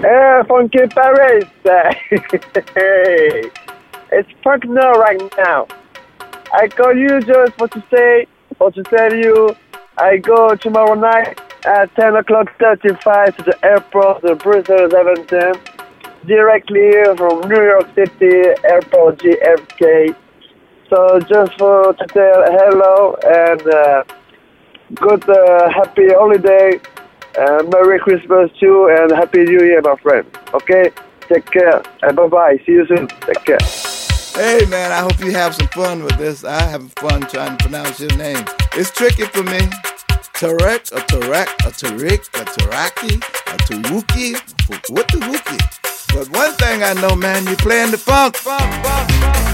Hey, Funky Paris. hey, it's Funk No right now. I call you just for to say, for to tell you, I go tomorrow night at 10 o'clock 35 to the airport, the Brussels Zaventem, directly from New York City Airport JFK. So just for to tell hello and uh, good uh, happy holiday, uh, Merry Christmas too, and Happy New Year, my friend. Okay, take care and bye bye. See you soon. Take care. Hey man, I hope you have some fun with this. I have fun trying to pronounce your name. It's tricky for me. Tarek, a Tarek, a Tariq, a Taraki, a Taruki. What the Wookie? But one thing I know, man, you're playing the funk, funk, funk, funk.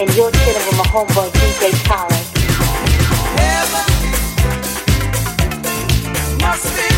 And you're chilling with my homeboy DJ Tarek. Must be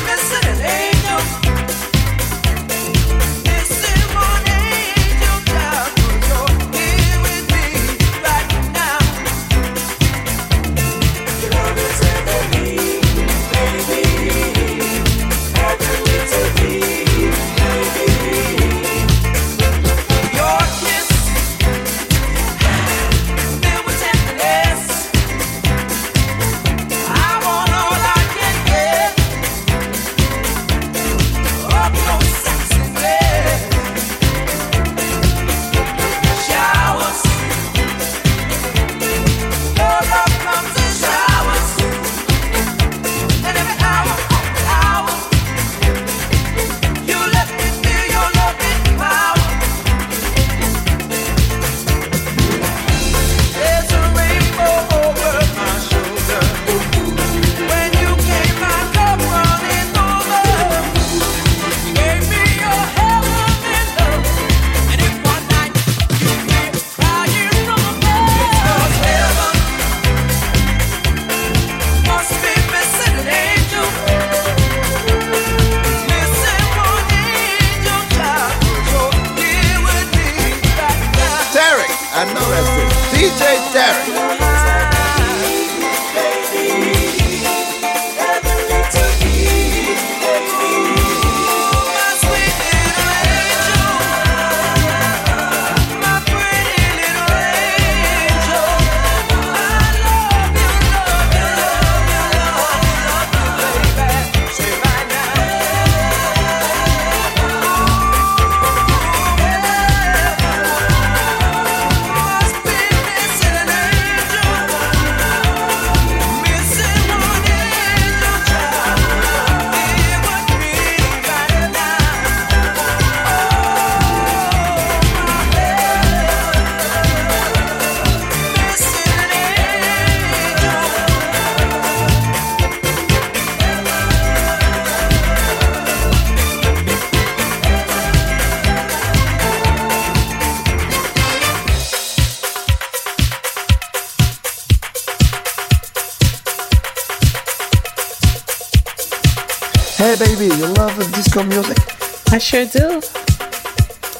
I sure do.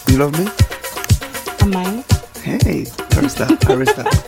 You love me? I might. Hey. I respect.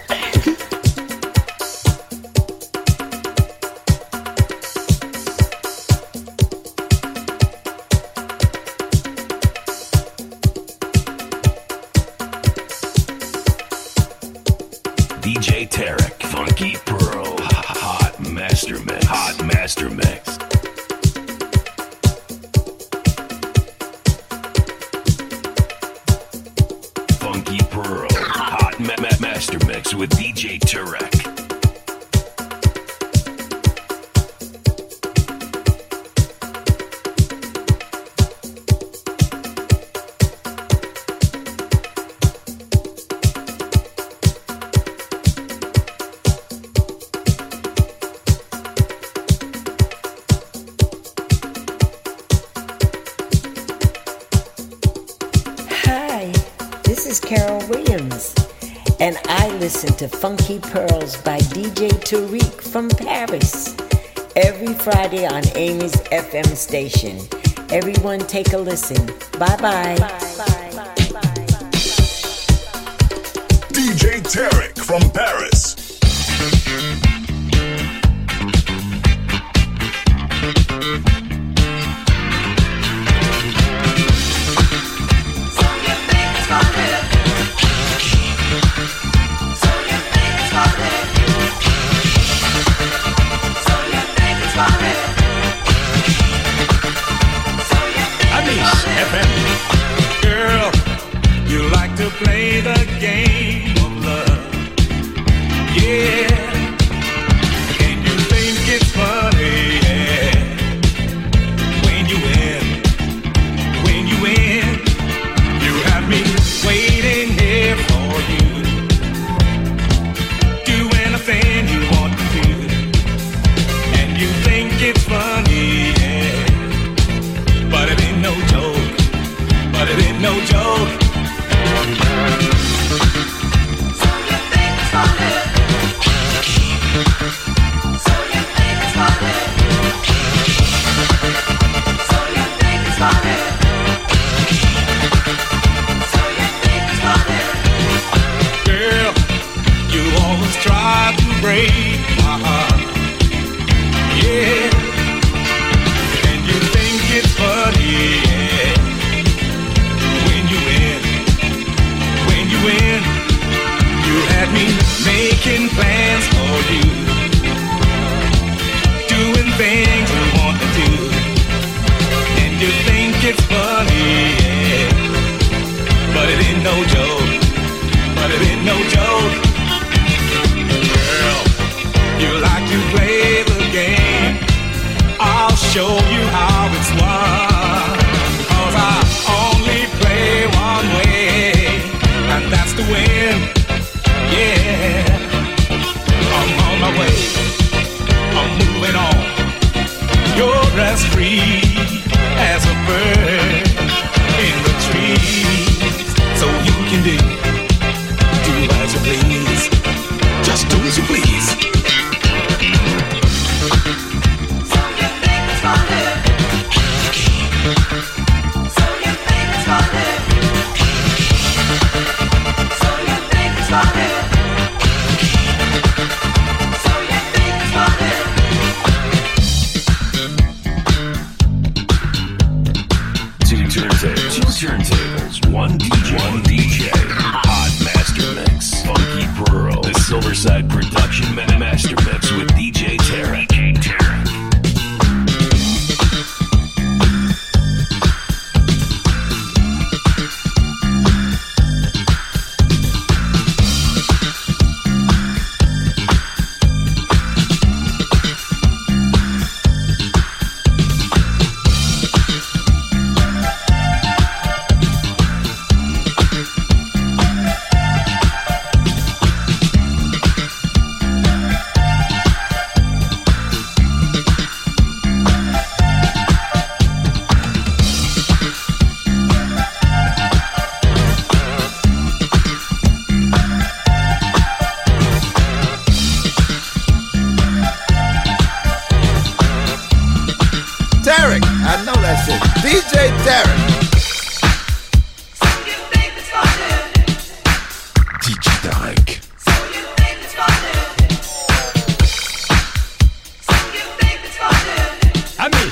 to Funky Pearls by DJ Tarek from Paris. Every Friday on Amy's FM station. Everyone take a listen. Bye-bye. Bye-bye. DJ Tarek from Paris.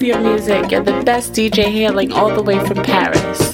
love your music. You're the best DJ hailing all the way from Paris.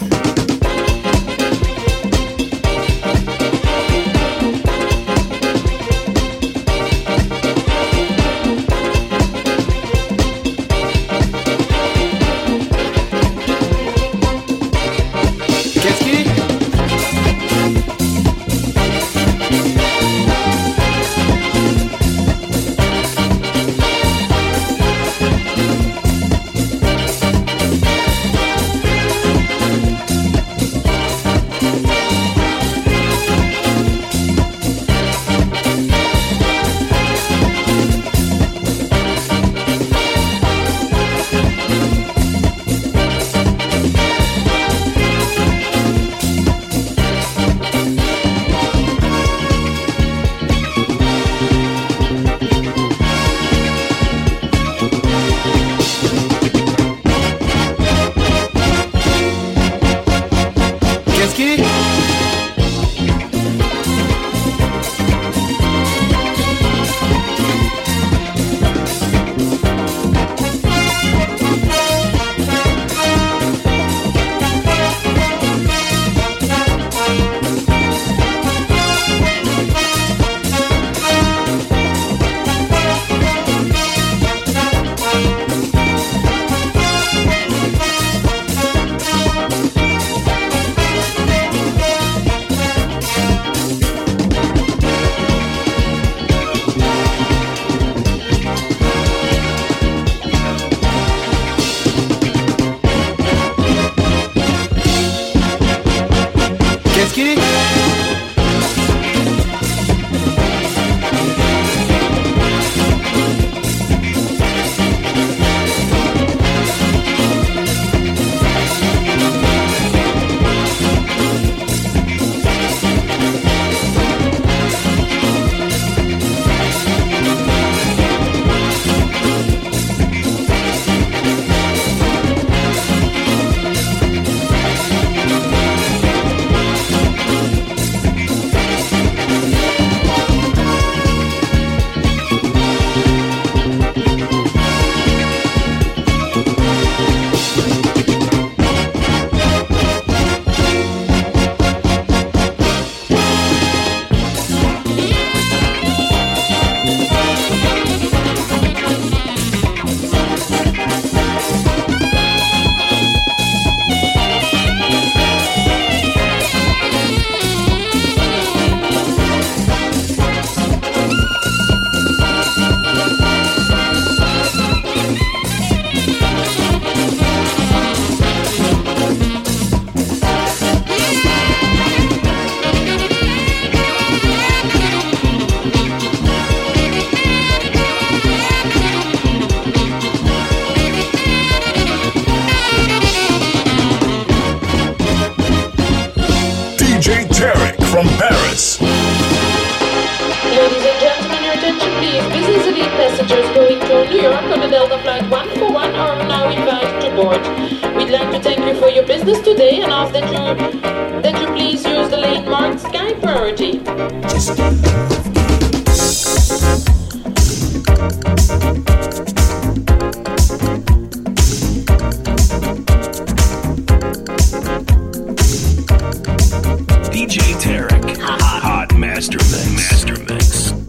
DJ Tarek. Hot, hot Master Mix. Master Mix.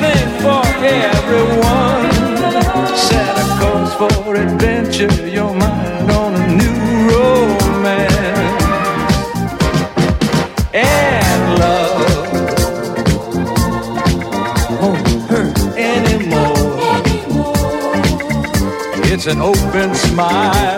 thing for everyone. Set a course for adventure, your mind on a new romance. And love won't hurt anymore. It's an open smile.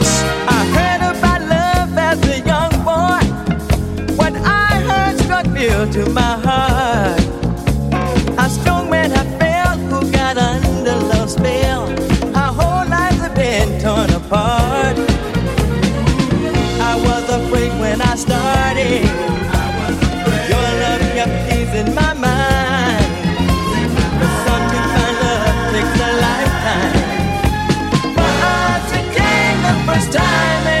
to my heart. How strong men I felt who got under love's spell. Our whole lives have been torn apart. I was afraid when I started. Your love kept teasing my mind. But something my love takes a lifetime. But the first time.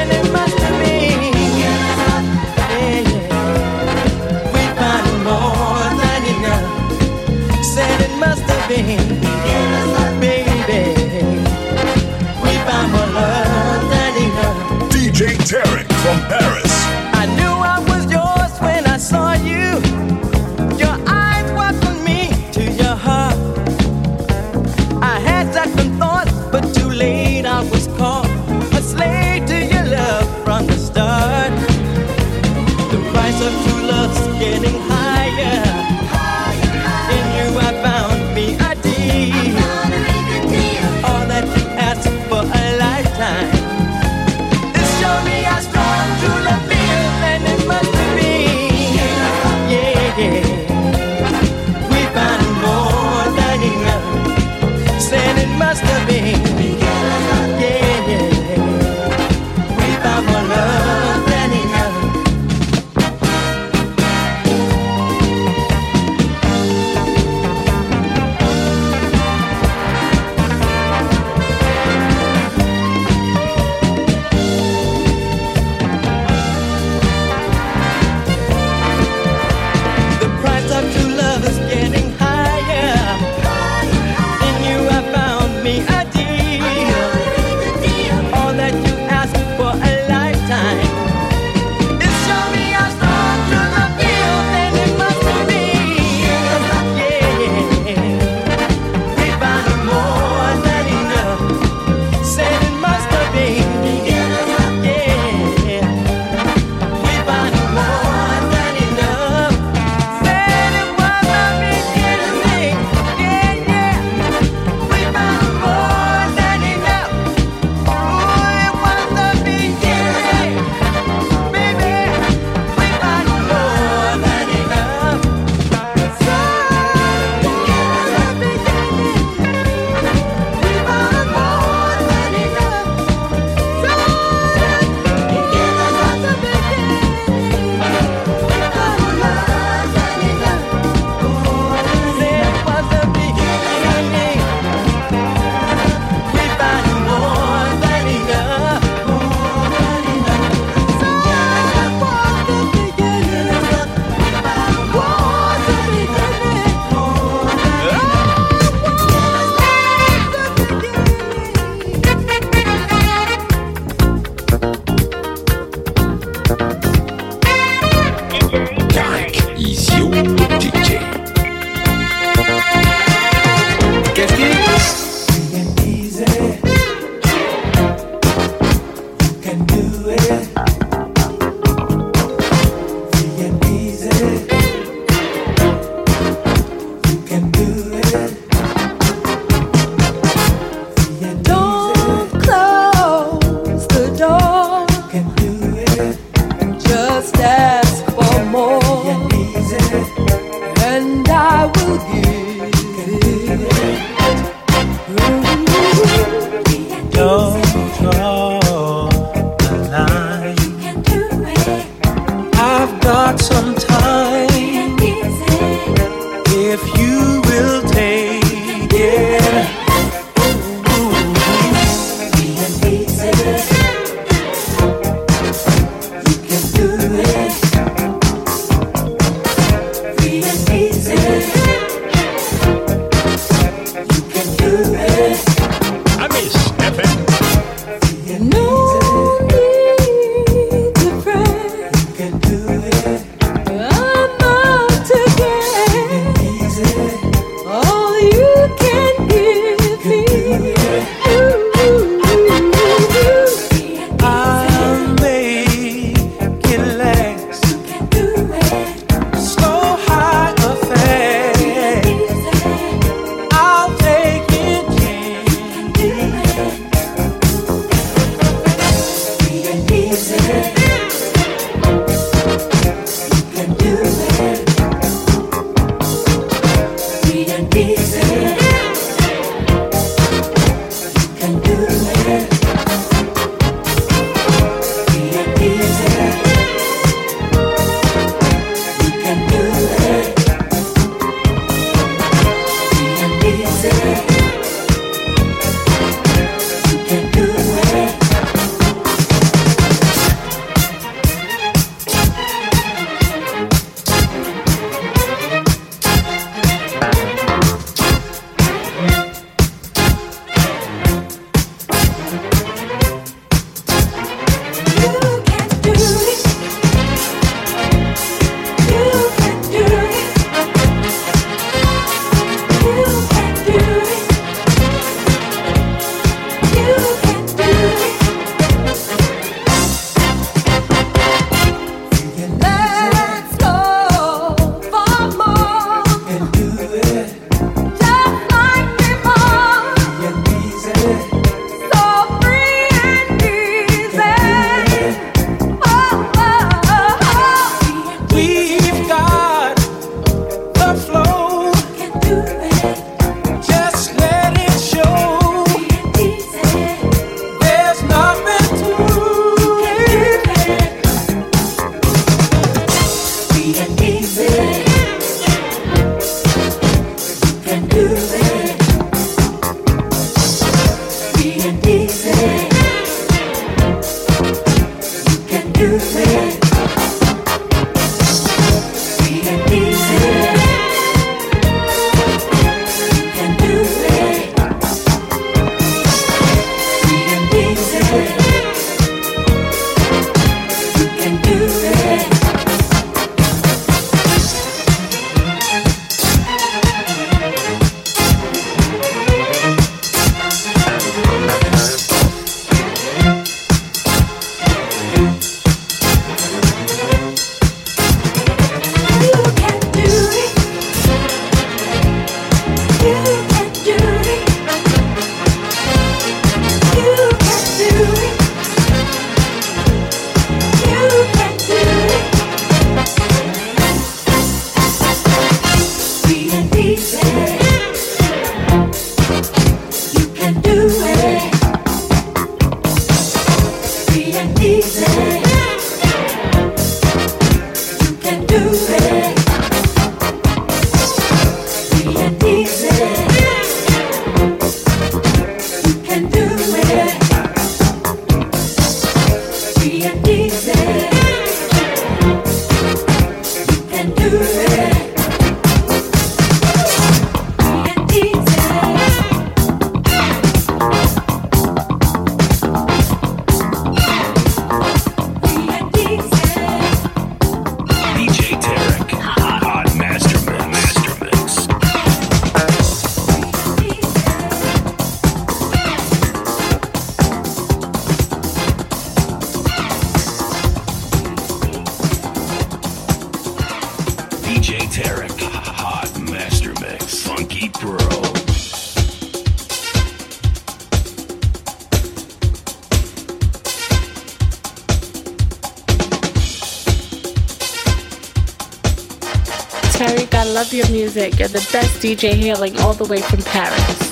DJ hailing all the way from Paris.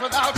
Without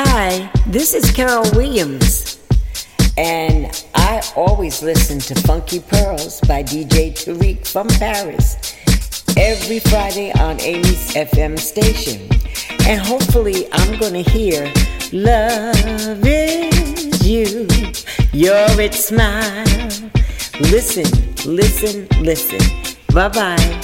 Hi, this is Carol Williams, and I always listen to Funky Pearls by DJ Tarek from Paris every Friday on Amy's FM station. And hopefully, I'm going to hear Love is You, Your It Smile. Listen, listen, listen. Bye bye.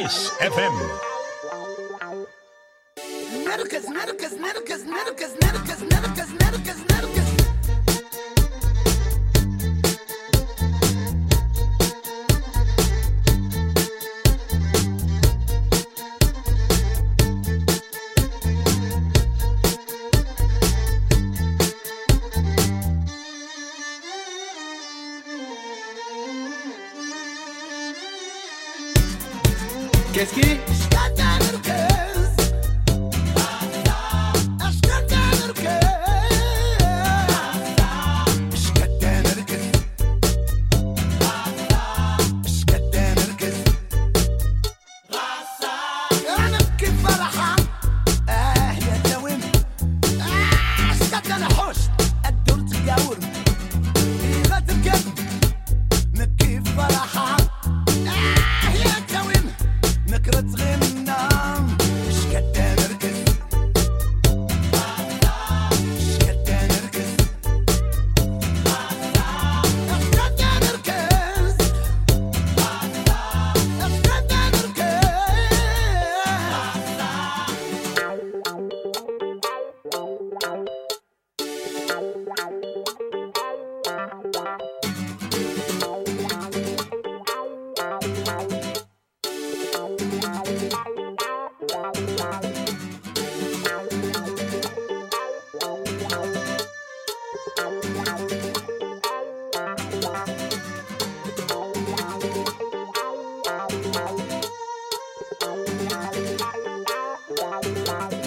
Kiss FM. Bye.